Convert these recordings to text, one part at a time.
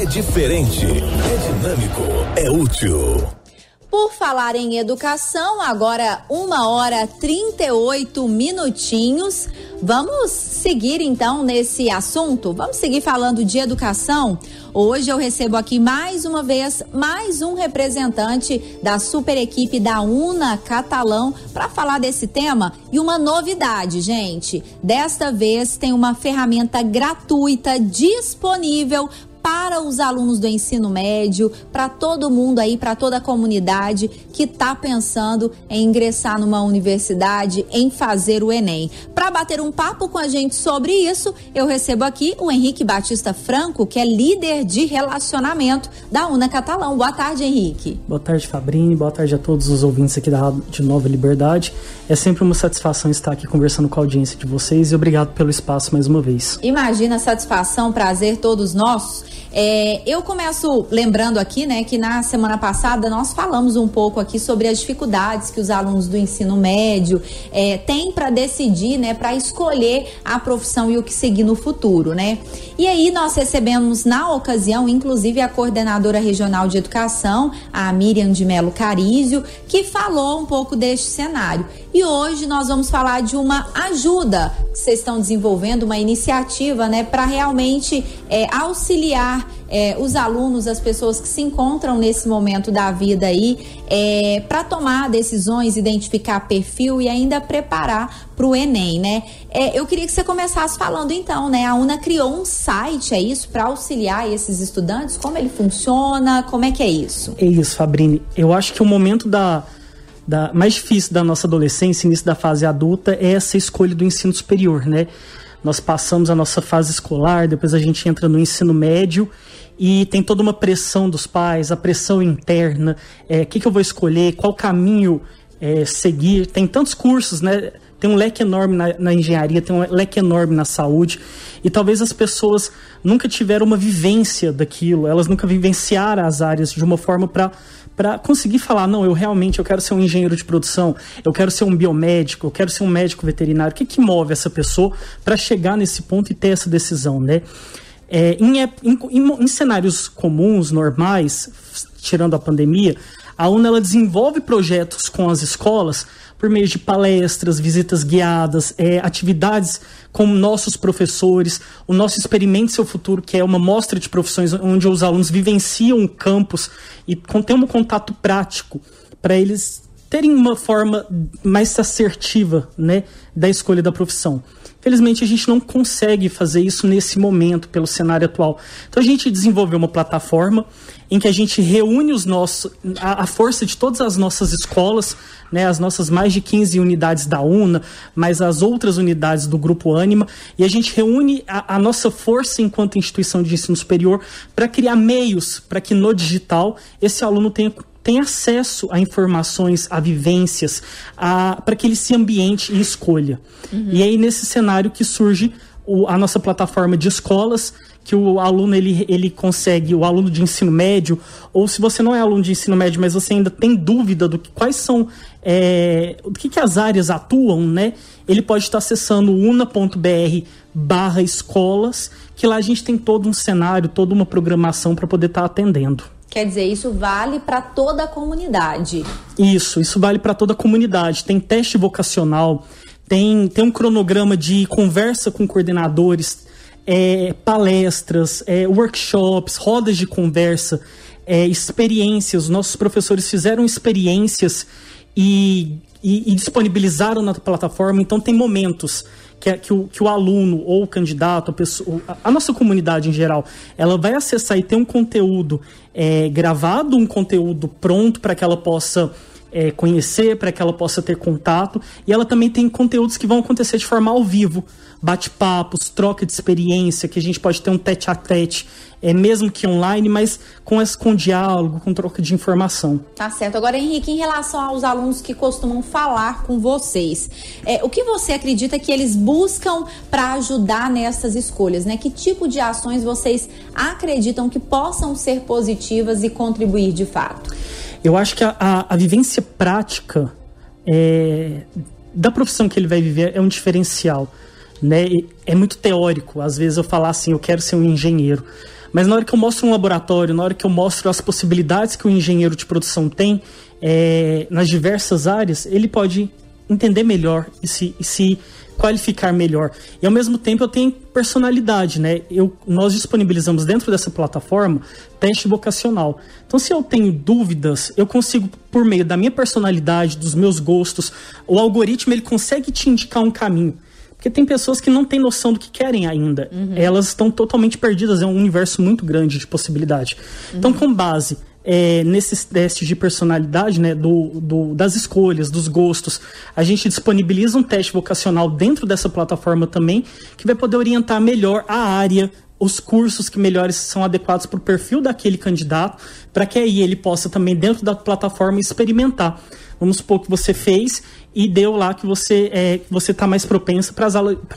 É diferente, é dinâmico, é útil. Por falar em educação, agora uma hora 38 minutinhos. Vamos seguir então nesse assunto? Vamos seguir falando de educação? Hoje eu recebo aqui mais uma vez mais um representante da super equipe da UNA Catalão para falar desse tema e uma novidade, gente. Desta vez tem uma ferramenta gratuita disponível para os alunos do ensino médio, para todo mundo aí, para toda a comunidade que está pensando em ingressar numa universidade, em fazer o Enem. Para bater um papo com a gente sobre isso, eu recebo aqui o Henrique Batista Franco, que é líder de relacionamento da UNA Catalão. Boa tarde, Henrique. Boa tarde, Fabrini. Boa tarde a todos os ouvintes aqui da de Nova Liberdade. É sempre uma satisfação estar aqui conversando com a audiência de vocês e obrigado pelo espaço mais uma vez. Imagina a satisfação, prazer todos nossos é, eu começo lembrando aqui, né, que na semana passada nós falamos um pouco aqui sobre as dificuldades que os alunos do ensino médio é, têm para decidir, né, para escolher a profissão e o que seguir no futuro, né? E aí nós recebemos na ocasião, inclusive a coordenadora regional de educação, a Miriam de Melo Carizio, que falou um pouco deste cenário. E hoje nós vamos falar de uma ajuda que vocês estão desenvolvendo, uma iniciativa, né, para realmente é, auxiliar é, os alunos, as pessoas que se encontram nesse momento da vida aí, é, para tomar decisões, identificar perfil e ainda preparar para o Enem, né? É, eu queria que você começasse falando então, né? A UNA criou um site, é isso, para auxiliar esses estudantes? Como ele funciona? Como é que é isso? É isso, Fabrini. Eu acho que o momento da da, mais difícil da nossa adolescência, início da fase adulta, é essa escolha do ensino superior, né? Nós passamos a nossa fase escolar, depois a gente entra no ensino médio e tem toda uma pressão dos pais, a pressão interna, o é, que, que eu vou escolher, qual caminho é, seguir. Tem tantos cursos, né? Tem um leque enorme na, na, engenharia, tem um leque enorme na saúde. E talvez as pessoas nunca tiveram uma vivência daquilo, elas nunca vivenciaram as áreas de uma forma para para conseguir falar, não, eu realmente eu quero ser um engenheiro de produção, eu quero ser um biomédico, eu quero ser um médico veterinário. O que, que move essa pessoa para chegar nesse ponto e ter essa decisão, né? É, em, em, em, cenários comuns, normais, tirando a pandemia, a UNA ela desenvolve projetos com as escolas por meio de palestras, visitas guiadas, é, atividades com nossos professores, o nosso Experimente Seu Futuro, que é uma mostra de profissões onde os alunos vivenciam o campus e têm um contato prático para eles terem uma forma mais assertiva né, da escolha da profissão. Felizmente, a gente não consegue fazer isso nesse momento, pelo cenário atual. Então, a gente desenvolveu uma plataforma em que a gente reúne os nossos, a, a força de todas as nossas escolas, né, as nossas mais de 15 unidades da UNA, mais as outras unidades do Grupo Anima, e a gente reúne a, a nossa força enquanto instituição de ensino superior para criar meios para que no digital esse aluno tenha tem acesso a informações, a vivências, para que ele se ambiente e escolha. Uhum. E aí, nesse cenário que surge o, a nossa plataforma de escolas, que o aluno ele, ele consegue, o aluno de ensino médio, ou se você não é aluno de ensino médio, mas você ainda tem dúvida do que quais são, é, do que, que as áreas atuam, né? Ele pode estar acessando una.br barra escolas, que lá a gente tem todo um cenário, toda uma programação para poder estar atendendo. Quer dizer, isso vale para toda a comunidade. Isso, isso vale para toda a comunidade. Tem teste vocacional, tem, tem um cronograma de conversa com coordenadores, é, palestras, é, workshops, rodas de conversa, é, experiências. Nossos professores fizeram experiências e, e, e disponibilizaram na plataforma. Então, tem momentos que, que, o, que o aluno ou o candidato, a, pessoa, a, nossa comunidade em geral, ela vai acessar e ter um conteúdo é, gravado, um conteúdo pronto para que ela possa é, conhecer, para que ela possa ter contato. E ela também tem conteúdos que vão acontecer de forma ao vivo bate-papos, troca de experiência, que a gente pode ter um tete a tete, é, mesmo que online, mas com, esse, com diálogo, com troca de informação. Tá certo. Agora, Henrique, em relação aos alunos que costumam falar com vocês, é, o que você acredita que eles buscam para ajudar nessas escolhas? Né? Que tipo de ações vocês acreditam que possam ser positivas e contribuir de fato? Eu acho que a, a, a vivência prática é, da profissão que ele vai viver é um diferencial né? É muito teórico, às vezes eu falar assim, eu quero ser um engenheiro, Mas na hora que eu mostro um laboratório, na hora que eu mostro as possibilidades que o engenheiro de produção tem é, nas diversas áreas, ele pode entender melhor e se, e se qualificar melhor. E ao mesmo tempo eu tenho personalidade, né? Eu, nós disponibilizamos dentro dessa plataforma teste vocacional. Então, se eu tenho dúvidas, eu consigo, por meio da minha personalidade, dos meus gostos, o algoritmo ele consegue te indicar um caminho. Porque tem pessoas que não têm noção do que querem ainda. Uhum. Elas estão totalmente perdidas, é um universo muito grande de possibilidade. Então, uhum. Então, com base é, nesses testes de personalidade, né, do, do, das escolhas, dos gostos, a gente disponibiliza um teste vocacional dentro dessa plataforma também, que vai poder orientar melhor a área, os cursos que melhores são adequados para o perfil daquele candidato, para que aí ele possa também, dentro da plataforma, experimentar. Vamos supor que você fez e deu lá que você é, você está mais propensa para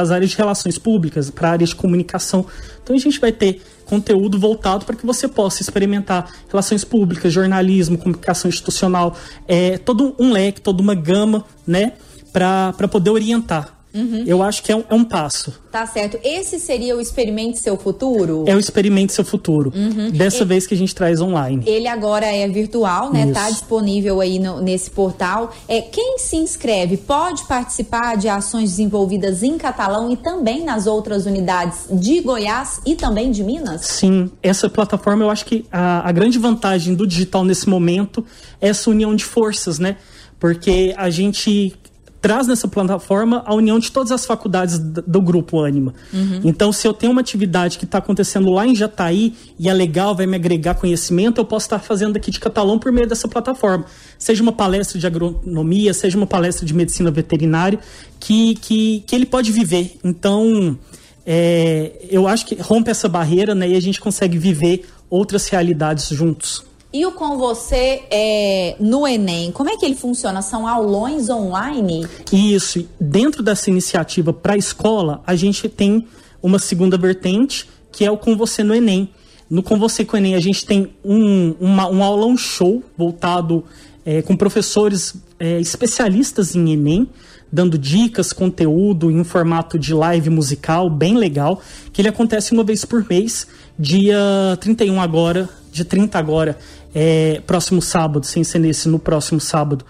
as áreas de relações públicas, para áreas de comunicação. Então a gente vai ter conteúdo voltado para que você possa experimentar relações públicas, jornalismo, comunicação institucional, é, todo um leque, toda uma gama, né, para poder orientar Uhum. Eu acho que é um, é um, passo. Tá certo. Esse seria o Experimente Seu Futuro? É o Experimente Seu Futuro. Uhum. Dessa ele, vez que a gente traz online. Ele agora é virtual, né? Isso. Tá disponível aí no, nesse portal. É, quem se inscreve pode participar de ações desenvolvidas em catalão e também nas outras unidades de Goiás e também de Minas? Sim. Essa plataforma, eu acho que a, a grande vantagem do digital nesse momento é essa união de forças, né? Porque a gente traz nessa plataforma a união de todas as faculdades do grupo Anima. Uhum. Então, se eu tenho uma atividade que está acontecendo lá em Jataí e é legal, vai me agregar conhecimento, eu posso estar fazendo aqui de catalão por meio dessa plataforma. Seja uma palestra de agronomia, seja uma palestra de medicina veterinária, que, que, que ele pode viver. Então, é, eu acho que rompe essa barreira né, e a gente consegue viver outras realidades juntos. E o Com Você é, no Enem, como é que ele funciona? São aulões online? Isso. Dentro dessa iniciativa para a escola, a gente tem uma segunda vertente, que é o Com Você no Enem. No Com Você com o Enem, a gente tem um, uma, um aulão show voltado é, com professores é, especialistas em Enem, dando dicas, conteúdo em formato de live musical, bem legal, que ele acontece uma vez por mês, dia 31 agora, de 30 agora, é, próximo sábado, sem ser nesse, no próximo sábado,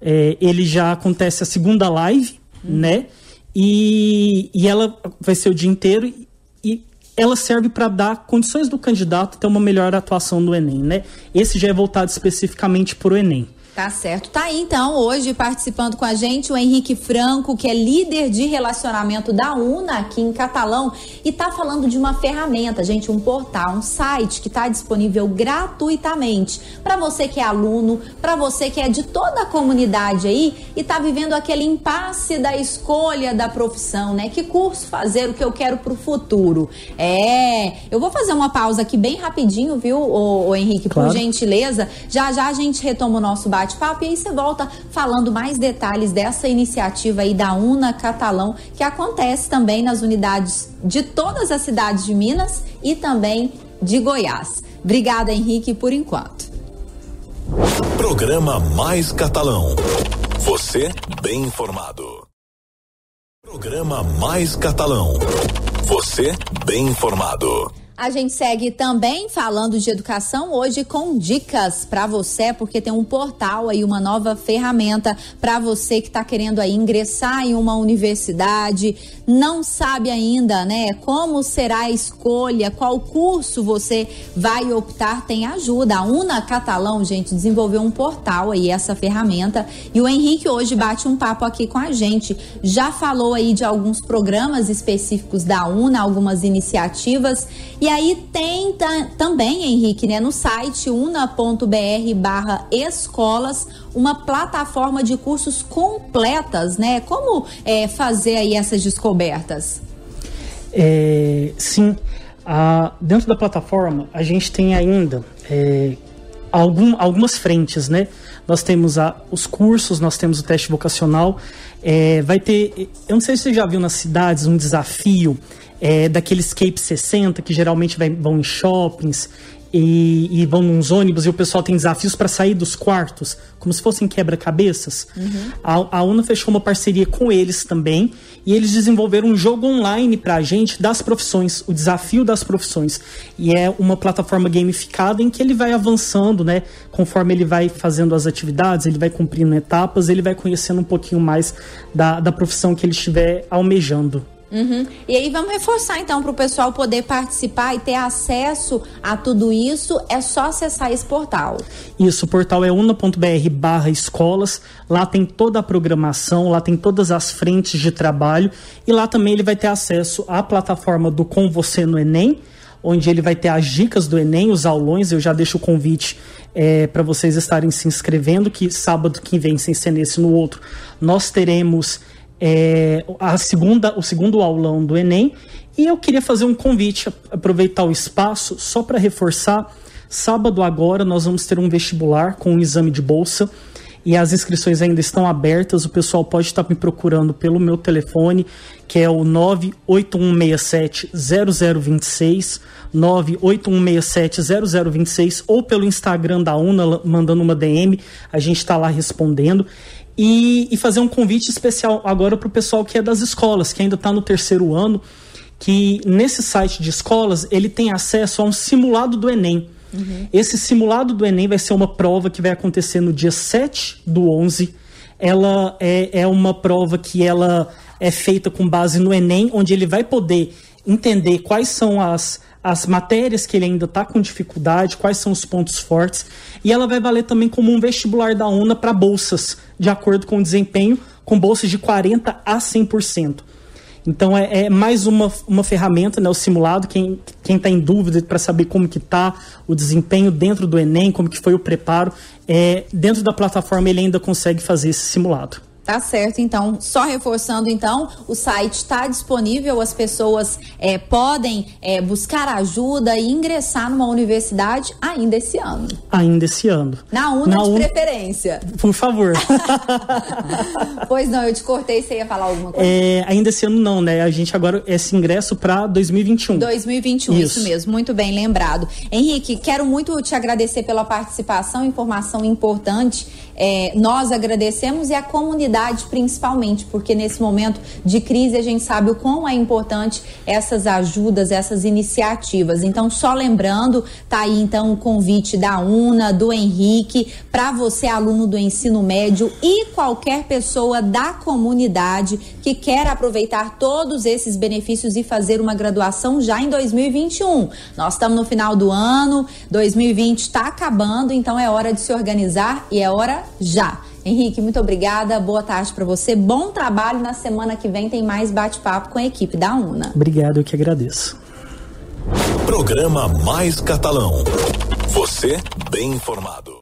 é, ele já acontece a segunda live, hum. né? E, e ela vai ser o dia inteiro e ela serve para dar condições do candidato ter uma melhor atuação no Enem, né? Esse já é voltado especificamente para o Enem. Tá certo. Tá aí então, hoje participando com a gente o Henrique Franco, que é líder de relacionamento da UNA aqui em Catalão e tá falando de uma ferramenta, gente, um portal, um site que está disponível gratuitamente para você que é aluno, para você que é de toda a comunidade aí e tá vivendo aquele impasse da escolha da profissão, né? Que curso fazer, o que eu quero pro futuro. É, eu vou fazer uma pausa aqui bem rapidinho, viu, o, Henrique, claro. por gentileza. Já já a gente retoma o nosso bate bate-papo e aí você volta falando mais detalhes dessa iniciativa aí da UNA Catalão, que acontece também nas unidades de todas as cidades de Minas e também de Goiás. Obrigada, Henrique, por enquanto. Programa Mais Catalão. Você bem informado. Programa Mais Catalão. Você bem informado. A gente segue também falando de educação hoje com dicas para você, porque tem um portal aí, uma nova ferramenta para você que está querendo aí ingressar em uma universidade, não sabe ainda, né, como será a escolha, qual curso você vai optar, tem ajuda. A Una Catalão, gente, desenvolveu um portal aí, essa ferramenta, e o Henrique hoje bate um papo aqui com a gente. Já falou aí de alguns programas específicos da Una, algumas iniciativas e e aí tem também, Henrique, né, no site una.br barra escolas, uma plataforma de cursos completas, né? Como é, fazer aí essas descobertas? É, sim, a, dentro da plataforma a gente tem ainda é, algum, algumas frentes, né? Nós temos a, os cursos, nós temos o teste vocacional, é, vai ter, eu não sei se você já viu nas cidades um desafio é, daqueles Cape 60 que geralmente vai, vão em shoppings e, e, vão nos ônibus e o pessoal tem desafios para sair dos quartos, como se fossem quebra-cabeças. Uhum. A, a UNA fechou uma parceria com eles também e eles desenvolveram um jogo online para a gente das profissões, o desafio das profissões. E é uma plataforma gamificada em que ele vai avançando, né? Conforme ele vai fazendo as atividades, ele vai cumprindo etapas, ele vai conhecendo um pouquinho mais da, da profissão que ele estiver almejando. Uhum. E aí vamos reforçar então para o pessoal poder participar e ter acesso a tudo isso. É só acessar esse portal. Isso, o portal é una.br barra escolas. Lá tem toda a programação, lá tem todas as frentes de trabalho e lá também ele vai ter acesso à plataforma do Com Você no Enem, onde ele vai ter as dicas do Enem, os aulões. Eu já deixo o convite é, para vocês estarem se inscrevendo, que sábado que vem, sem ser nesse no outro, nós teremos é, a segunda, o segundo aulão do Enem. E eu queria fazer um convite, aproveitar o espaço só para reforçar. Sábado agora nós vamos ter um vestibular com um exame de bolsa e as inscrições ainda estão abertas. O pessoal pode estar me procurando pelo meu telefone, que é o 981670026, 981670026, ou pelo Instagram da UNA, mandando uma DM, a gente está lá respondendo. E, e fazer um convite especial agora para o pessoal que é das escolas, que ainda está no terceiro ano, que nesse site de escolas ele tem acesso a um simulado do Enem. Uhum. Esse simulado do Enem vai ser uma prova que vai acontecer no dia 7 do 11. Ela é, é uma prova que ela é feita com base no Enem, onde ele vai poder entender quais são as, as matérias que ele ainda está com dificuldade, quais são os pontos fortes, e ela vai valer também como um vestibular da UNA para bolsas, de acordo com o desempenho, com bolsas de 40% a 100%. Então é, é, mais uma, uma ferramenta, né, o simulado, quem está em dúvida para saber como que está o desempenho dentro do Enem, como que foi o preparo, é, dentro da plataforma ele ainda consegue fazer esse simulado. Tá certo, então, só reforçando, então, o site está disponível, as pessoas é, podem é, buscar ajuda e ingressar numa universidade ainda esse ano. Ainda esse ano. Na UNA Na de un... preferência. Por favor. pois não, eu te cortei, você ia falar alguma coisa? É, ainda esse ano não, né? A gente agora, esse ingresso para 2021. 2021, isso. isso mesmo, muito bem lembrado. Henrique, quero muito te agradecer pela participação, informação importante. É, nós agradecemos e a comunidade principalmente, porque nesse momento de crise a gente sabe o quão é importante essas ajudas, essas iniciativas. Então, só lembrando, tá aí então o convite da UNA, do Henrique, para você, aluno do ensino médio e qualquer pessoa da comunidade que quer aproveitar todos esses benefícios e fazer uma graduação já em 2021. Nós estamos no final do ano, 2020 está acabando, então é hora de se organizar e é hora já. Henrique, muito obrigada. Boa tarde para você. Bom trabalho. Na semana que vem tem mais bate-papo com a equipe da UNA. Obrigado, eu que agradeço. Programa Mais Catalão. Você bem informado.